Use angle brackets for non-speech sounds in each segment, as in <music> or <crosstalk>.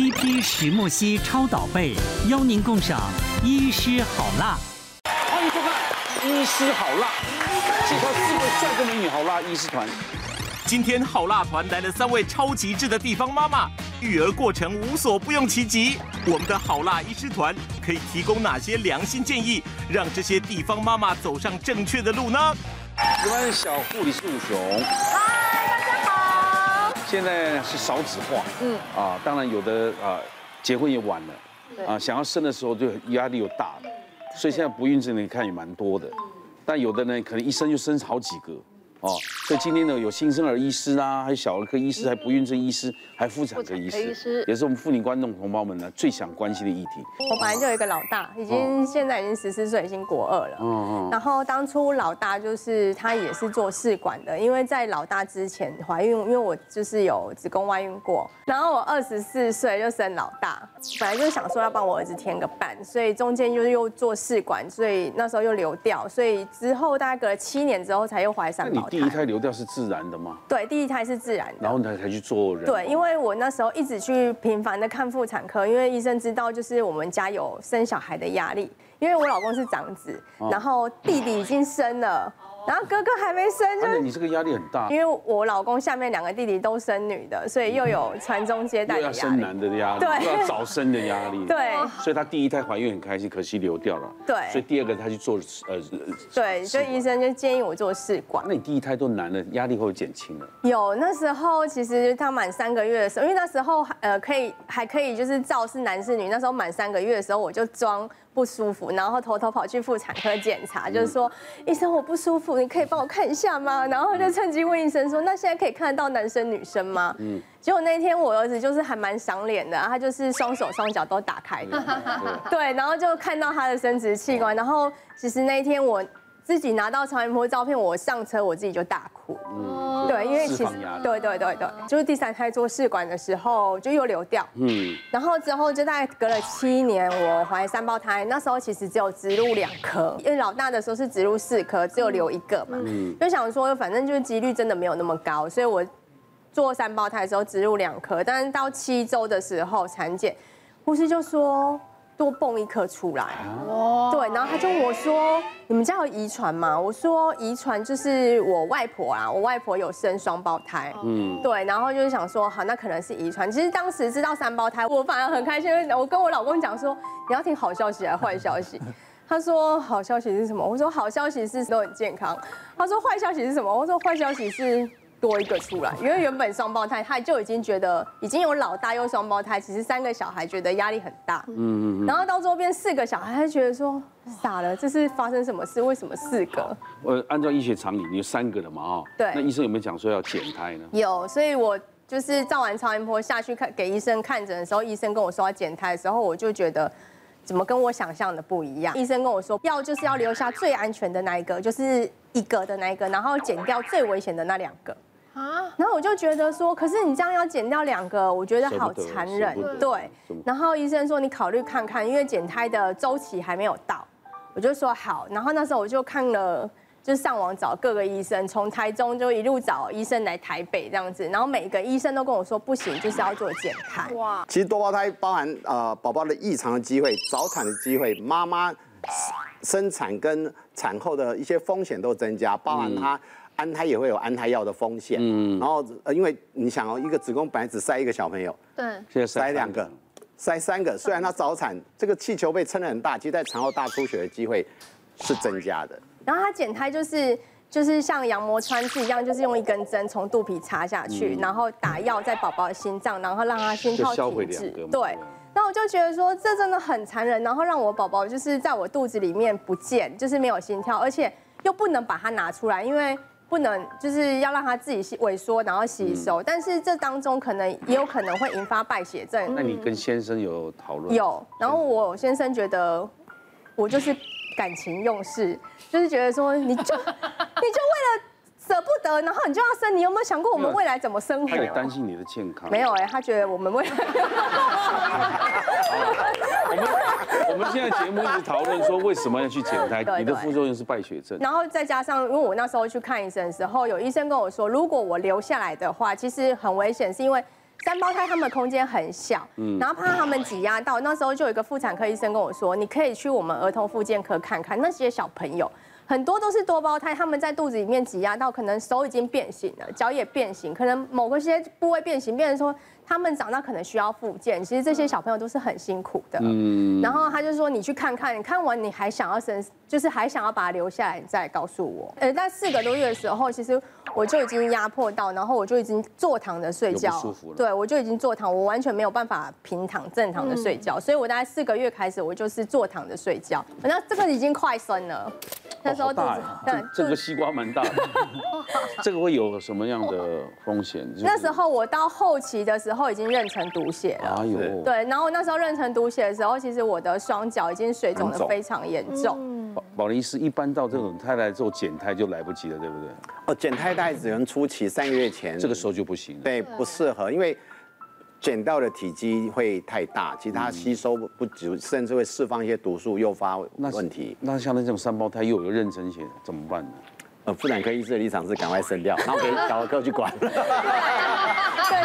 TP 石墨烯超导被，邀您共赏医师好辣。欢迎收看《医师好辣》，介绍四位帅哥美女好辣医师团。今天好辣团来了三位超极致的地方妈妈，育儿过程无所不用其极。我们的好辣医师团可以提供哪些良心建议，让这些地方妈妈走上正确的路呢？我们小护理是武雄，嗨，大家好。现在是少子化，嗯。啊，当然有的啊，结婚也晚了，啊，想要生的时候就压力又大了，所以现在不孕症你看也蛮多的，但有的呢可能一生就生好几个。哦，所以今天呢，有新生儿医师啊，还有小儿科医师，还有不孕症医师，还有妇产科医师，也是我们妇女观众同胞们呢最想关心的议题。我本来就有一个老大，已经现在已经十四岁，已经国二了。嗯嗯。然后当初老大就是他也是做试管的，因为在老大之前怀孕，因为我就是有子宫外孕过。然后我二十四岁就生老大，本来就是想说要帮我儿子添个伴，所以中间就是又做试管，所以那时候又流掉，所以之后大概隔了七年之后才又怀三胞。第一胎流掉是自然的吗？对，第一胎是自然的。然后才才去做人。对，因为我那时候一直去频繁的看妇产科，因为医生知道就是我们家有生小孩的压力，因为我老公是长子，然后弟弟已经生了。然后哥哥还没生，就你这个压力很大。因为我老公下面两个弟弟都生女的，所以又有传宗接代的压力。又要生男的压力，又要早生的压力。<laughs> 对。所以他第一胎怀孕很开心，可惜流掉了。对。所以第二个他去做呃。对，所以医生就建议我做试管。那你第一胎都男的，压力会减轻了？有，那时候其实他满三个月的时候，因为那时候呃可以还可以就是照是男是女，那时候满三个月的时候我就装。不舒服，然后偷偷跑去妇产科检查，就是说，医生我不舒服，你可以帮我看一下吗？然后就趁机问医生说，那现在可以看得到男生女生吗？嗯，结果那天我儿子就是还蛮赏脸的，他就是双手双脚都打开的，<laughs> 对，然后就看到他的生殖器官，然后其实那一天我。自己拿到超音波照片，我上车我自己就大哭。嗯，对，因为其实对对对对，就是第三胎做试管的时候就又流掉。嗯，然后之后就大概隔了七年，我怀三胞胎，那时候其实只有植入两颗，因为老大的时候是植入四颗，只有留一个嘛。嗯，就想说反正就是几率真的没有那么高，所以我做三胞胎的时候植入两颗，但是到七周的时候产检，护士就说。多蹦一颗出来，哇！对，然后他就问我说：“你们家有遗传吗？”我说：“遗传就是我外婆啊，我外婆有生双胞胎。”嗯，对，然后就是想说，好，那可能是遗传。其实当时知道三胞胎，我反而很开心，我跟我老公讲说：“你要听好消息还是坏消息？” <laughs> 他说：“好消息是什么？”我说：“好消息是都很健康。”他说：“坏消息是什么？”我说：“坏消息是。”多一个出来，因为原本双胞胎他就已经觉得已经有老大又双胞胎，其实三个小孩觉得压力很大。嗯嗯嗯。然后到最后变四个小孩，他觉得说傻了，这是发生什么事？为什么四个？我按照医学常理，你有三个了嘛？哦。对。那医生有没有讲说要减胎呢？有，所以我就是照完超音波下去看给医生看诊的时候，医生跟我说要减胎的时候，我就觉得怎么跟我想象的不一样。医生跟我说，要就是要留下最安全的那一个，就是一个的那一个，然后减掉最危险的那两个。啊，然后我就觉得说，可是你这样要减掉两个，我觉得好残忍。对，然后医生说你考虑看看，因为减胎的周期还没有到。我就说好，然后那时候我就看了，就上网找各个医生，从台中就一路找医生来台北这样子，然后每个医生都跟我说不行，就是要做减胎。哇，其实多胞胎包含呃宝宝的异常的机会、早产的机会、妈妈生产跟产后的一些风险都增加，包含他。安胎也会有安胎药的风险，嗯，然后呃，因为你想哦，一个子宫本来只塞一个小朋友，对，现在塞两个，塞三个，虽然他早产，这个气球被撑得很大，其实在产后大出血的机会是增加的。然后他减胎就是就是像羊膜穿刺一样，就是用一根针从肚皮插下去，然后打药在宝宝的心脏，然后让他心跳停止。对，那我就觉得说这真的很残忍，然后让我宝宝就是在我肚子里面不见，就是没有心跳，而且又不能把它拿出来，因为。不能，就是要让他自己萎缩，然后吸收。嗯、但是这当中可能也有可能会引发败血症。那你跟先生有讨论？有。然后我先生觉得我就是感情用事，就是觉得说你就你就为了。舍不得，然后你就要生，你有没有想过我们未来怎么生活？他也担心你的健康。没有哎，他觉得我们未来。我们 <laughs> 我们现在节目一直讨论说为什么要去减胎，你的副作用是败血症。然后再加上，因为我那时候去看医生的时候，有医生跟我说，如果我留下来的话，其实很危险，是因为三胞胎他们空间很小，嗯，然后怕他们挤压到，那时候就有一个妇产科医生跟我说，你可以去我们儿童复健科看看那些小朋友。很多都是多胞胎，他们在肚子里面挤压到，可能手已经变形了，脚也变形，可能某个些部位变形，变成说他们长大可能需要复健。其实这些小朋友都是很辛苦的。嗯。然后他就说：“你去看看，你看完你还想要生，就是还想要把它留下来，你再告诉我。”呃，在四个多月的时候，其实我就已经压迫到，然后我就已经坐躺着睡觉，不舒服了。对，我就已经坐躺，我完全没有办法平躺正躺的睡觉，所以我大概四个月开始，我就是坐躺着睡觉。那这个已经快生了。那时候肚子，对，这个西瓜蛮大的，<laughs> 这个会有什么样的风险？那时候我到后期的时候已经妊娠毒血了，哎呦，对，然后那时候妊娠毒血的时候，其实我的双脚已经水肿的非常严重。保保林医师一般到这种胎来之后减胎就来不及了，对不对？哦，减胎大概只能初期三个月前，这个时候就不行了，对，不适合，因为。减到的体积会太大，其实它吸收不足，甚至会释放一些毒素，诱发问题。那像那种三胞胎又有妊娠险，怎么办呢？呃，妇产科医师的立场是赶快生掉，然后给小儿科去管。<laughs> 对，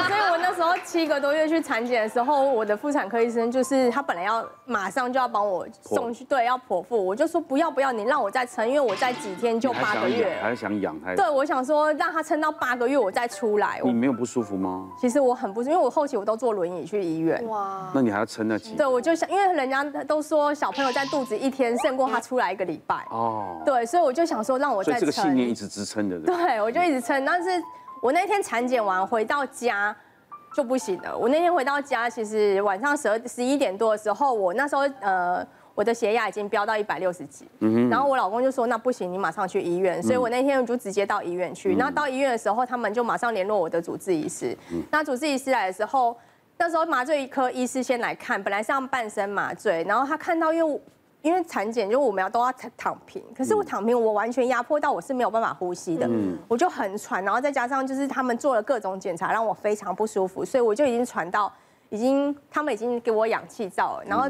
所以我那时候七个多月去产检的时候，我的妇产科医生就是他本来要马上就要帮我送去，对，要剖腹，我就说不要不要，你让我再撑，因为我在几天就八个月，还是想养还？对，我想说让他撑到八个月我再出来。你没有不舒服吗？其实我很不舒服，因为我后期我都坐轮椅去医院。哇，那你还要撑那几？对，我就想，因为人家都说小朋友在肚子一天胜过他出来一个礼拜。哦，对，所以我就想说让我再撑。这个信念一直支撑着。对，我就一直撑，但是我那天产检完回到家。就不行了。我那天回到家，其实晚上十二十一点多的时候，我那时候呃，我的血压已经飙到一百六十几。嗯哼。然后我老公就说：“那不行，你马上去医院。”所以我那天我就直接到医院去。那到医院的时候，他们就马上联络我的主治医师。那主治医师来的时候，那时候麻醉科医师先来看，本来是要半身麻醉，然后他看到因为。因为产检就我们要都要躺平，可是我躺平，我完全压迫到我是没有办法呼吸的，我就很喘，然后再加上就是他们做了各种检查，让我非常不舒服，所以我就已经喘到，已经他们已经给我氧气罩了，然后。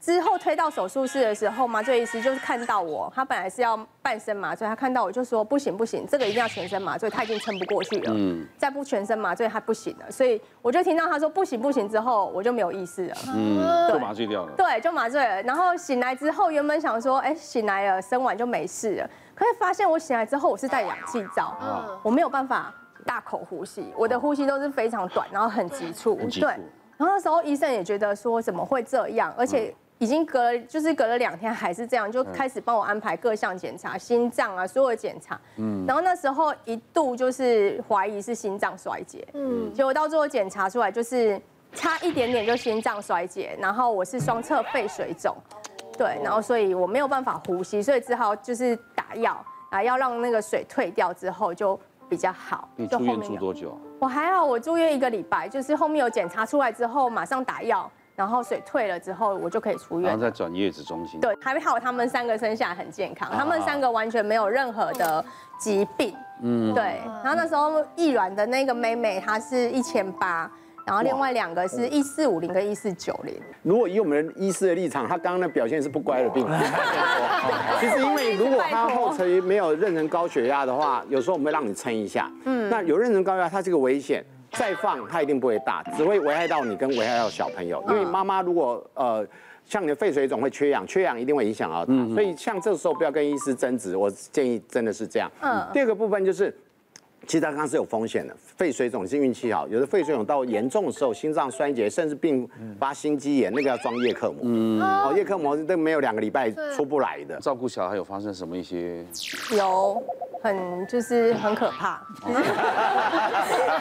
之后推到手术室的时候，麻醉医师就是看到我，他本来是要半身麻醉，他看到我就说不行不行，这个一定要全身麻醉，他已经撑不过去了，嗯，再不全身麻醉他不行了，所以我就听到他说不行不行之后，我就没有意识了，嗯，就麻醉掉了，对，就麻醉了，然后醒来之后，原本想说，哎，醒来了，生完就没事了，可是发现我醒来之后，我是戴氧气罩，嗯，我没有办法大口呼吸，我的呼吸都是非常短，然后很急促，对，然后那时候医生也觉得说怎么会这样，而且。已经隔了，就是隔了两天还是这样，就开始帮我安排各项检查，心脏啊，所有的检查。嗯。然后那时候一度就是怀疑是心脏衰竭。嗯。结果到最后检查出来就是差一点点就心脏衰竭，然后我是双侧肺水肿。对。然后所以我没有办法呼吸，所以只好就是打药啊，要让那个水退掉之后就比较好。你住院住多久？我还好，我住院一个礼拜，就是后面有检查出来之后马上打药。然后水退了之后，我就可以出院。然后再转月子中心。对，还好他们三个生下来很健康，他们三个完全没有任何的疾病。嗯，对。然后那时候易软的那个妹妹，她是一千八，然后另外两个是一四五零跟一四九零。如果以我们医师的立场，他刚刚的表现是不乖的病人。<laughs> 其实因为如果他 <laughs> 后期没有妊娠高血压的话，有时候我们会让你撑一下。嗯。那有妊娠高血压，它这个危险。再放它一定不会大，只会危害到你跟危害到小朋友。因为妈妈如果呃像你的肺水肿会缺氧，缺氧一定会影响到他。所以像这个时候不要跟医师争执，我建议真的是这样。嗯。第二个部分就是，其实他刚刚是有风险的，肺水肿你是运气好，有的肺水肿到严重的时候，心脏衰竭甚至并发心肌炎，那个要装叶克膜。嗯。哦，叶克膜都没有两个礼拜出不来的。照顾小孩有发生什么一些？有。很就是很可怕，<laughs>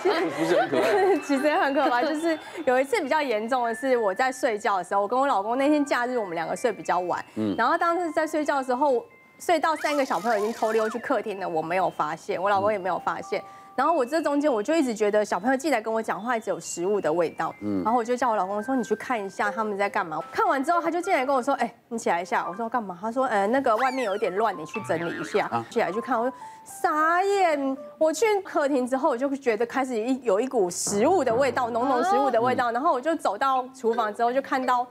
其实不是很可怕，<laughs> 其实很可怕。<laughs> 就是有一次比较严重的是，我在睡觉的时候，我跟我老公那天假日，我们两个睡比较晚，嗯，然后当时在睡觉的时候，睡到三个小朋友已经偷溜去客厅了，我没有发现，我老公也没有发现。然后我这中间我就一直觉得小朋友进来跟我讲话，一直有食物的味道。嗯，然后我就叫我老公说：“你去看一下他们在干嘛。”看完之后，他就进来跟我说：“哎，你起来一下。”我说：“干嘛？”他说：“呃，那个外面有一点乱，你去整理一下。”起来去看，我说：“傻眼！”我去客厅之后，我就觉得开始一有一股食物的味道，浓浓食物的味道。然后我就走到厨房之后，就看到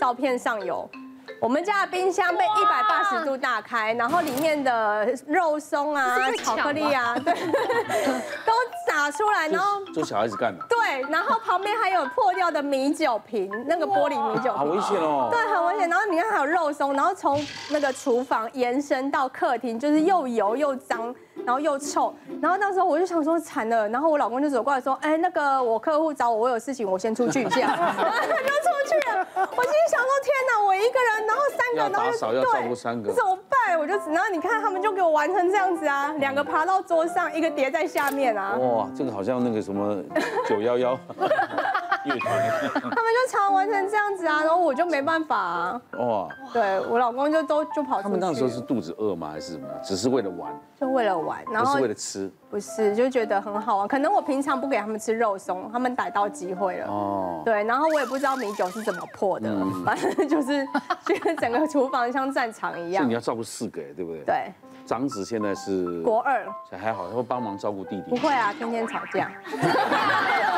照片上有。我们家的冰箱被一百八十度打开，然后里面的肉松啊、巧克力啊，对，<laughs> 都洒出来，然后做小孩子干的。对，对，然后旁边还有破掉的米酒瓶，那个玻璃米酒瓶，好危险哦。对，很危险。然后你看还有肉松，然后从那个厨房延伸到客厅，就是又油又脏。然后又臭，然后那时候我就想说惨了，然后我老公就走过来说，哎，那个我客户找我，我有事情，我先出去一下，然后他就出去了。我心里想说，天哪，我一个人，然后三个，然后要照顾三个，怎么办？我就然后你看他们就给我玩成这样子啊，两个爬到桌上，一个叠在下面啊。哇，这个好像那个什么九幺幺 <laughs> 乐团，他们就常玩成这样子啊，<laughs> 然后我就没办法啊。哇，对我老公就都就跑出去。他们那时候是肚子饿吗？还是什么？只是为了玩？就为了玩，然后不是为了吃，不是就觉得很好玩。可能我平常不给他们吃肉松，他们逮到机会了。哦，对，然后我也不知道米酒是怎么破的，反正就是觉得整个厨房像战场一样。你要照顾四个，对不对？对。长子现在是国二，还好，他会帮忙照顾弟弟。不会啊，天天吵架。<laughs>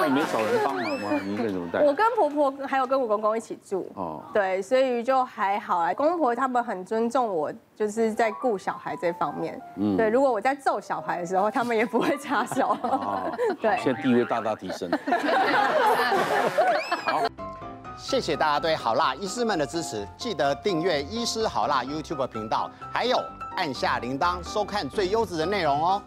那你没找人帮忙吗？你一个人怎么带？我跟婆婆还有跟我公公一起住。哦。对，所以就还好啊。公婆他们很尊重我，就是在顾小孩这方面。嗯。对，如果我在揍小孩的时候，他们也不会插手。<laughs> 对。现在地位大大提升。<laughs> 好。谢谢大家对好辣医师们的支持，记得订阅医师好辣 YouTube 频道，还有按下铃铛收看最优质的内容哦。